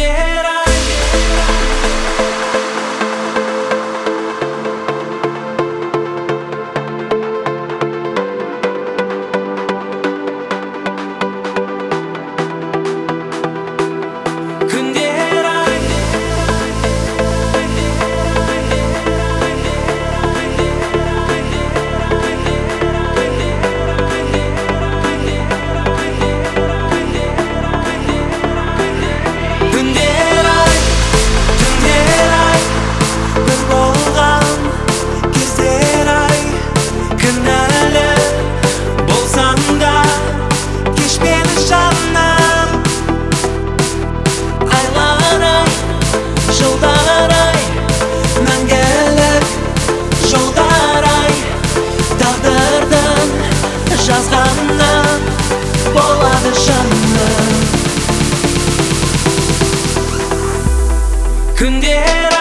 yeah. 근데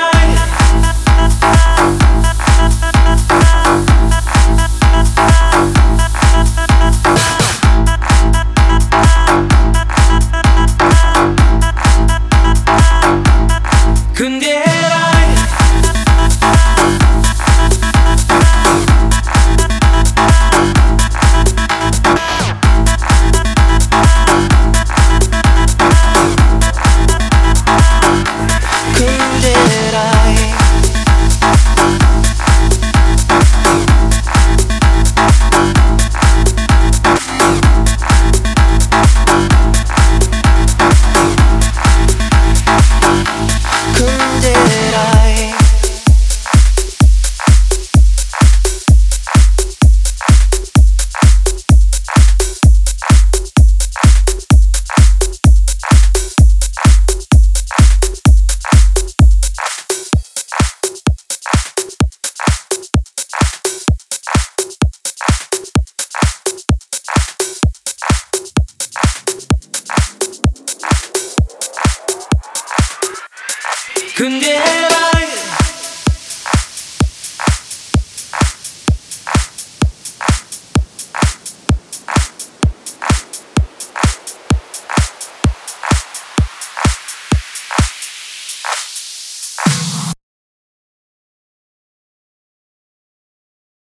근데